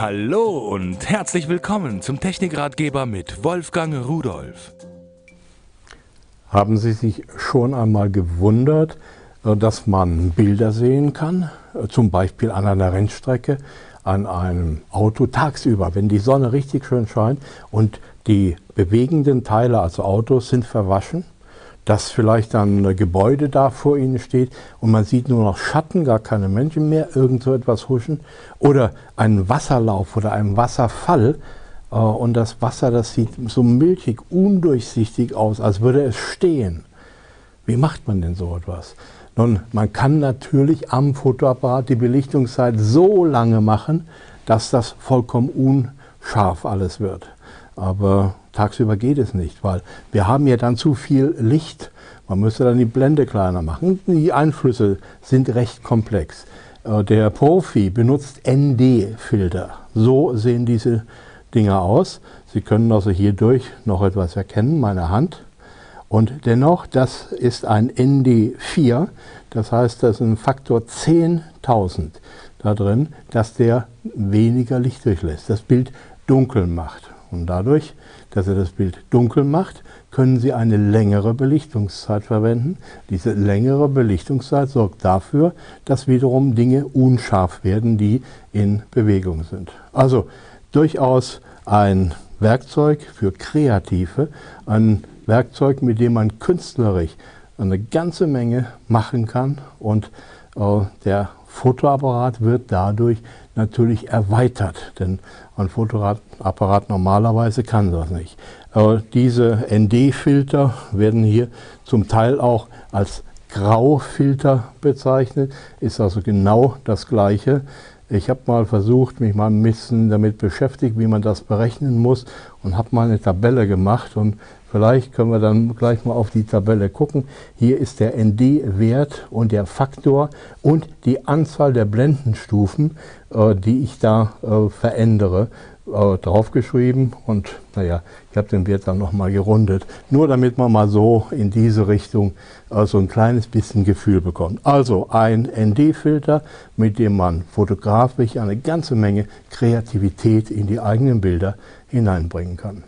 Hallo und herzlich willkommen zum Technikratgeber mit Wolfgang Rudolf. Haben Sie sich schon einmal gewundert, äh, dass man Bilder sehen kann, äh, zum Beispiel an einer Rennstrecke, an einem Auto tagsüber, wenn die Sonne richtig schön scheint und die bewegenden Teile, also Autos, sind verwaschen? Dass vielleicht ein Gebäude da vor ihnen steht und man sieht nur noch Schatten, gar keine Menschen mehr, irgend so etwas huschen. Oder einen Wasserlauf oder einen Wasserfall äh, und das Wasser, das sieht so milchig, undurchsichtig aus, als würde es stehen. Wie macht man denn so etwas? Nun, man kann natürlich am Fotoapparat die Belichtungszeit so lange machen, dass das vollkommen unscharf alles wird. Aber tagsüber geht es nicht, weil wir haben ja dann zu viel Licht. Man müsste dann die Blende kleiner machen. Die Einflüsse sind recht komplex. Äh, der Profi benutzt ND-Filter. So sehen diese Dinger aus. Sie können also hierdurch noch etwas erkennen, meine Hand. Und dennoch, das ist ein ND4, das heißt, das ist ein Faktor 10.000 da drin, dass der weniger Licht durchlässt, das Bild dunkel macht. Und dadurch, dass er das Bild dunkel macht, können Sie eine längere Belichtungszeit verwenden. Diese längere Belichtungszeit sorgt dafür, dass wiederum Dinge unscharf werden, die in Bewegung sind. Also durchaus ein Werkzeug für Kreative, ein Werkzeug, mit dem man künstlerisch eine ganze Menge machen kann und äh, der Fotoapparat wird dadurch natürlich erweitert, denn ein Fotoapparat normalerweise kann das nicht. Aber diese ND-Filter werden hier zum Teil auch als Graufilter bezeichnet, ist also genau das gleiche. Ich habe mal versucht, mich mal ein bisschen damit beschäftigt, wie man das berechnen muss und habe mal eine Tabelle gemacht und vielleicht können wir dann gleich mal auf die Tabelle gucken. Hier ist der ND-Wert und der Faktor und die Anzahl der Blendenstufen, äh, die ich da äh, verändere äh, draufgeschrieben und naja, ich habe den Wert dann nochmal gerundet, nur damit man mal so in diese Richtung äh, so ein kleines bisschen Gefühl bekommt. Also ein ND-Filter, mit dem man fotografisch eine ganze Menge Kreativität in die eigenen Bilder hineinbringen kann.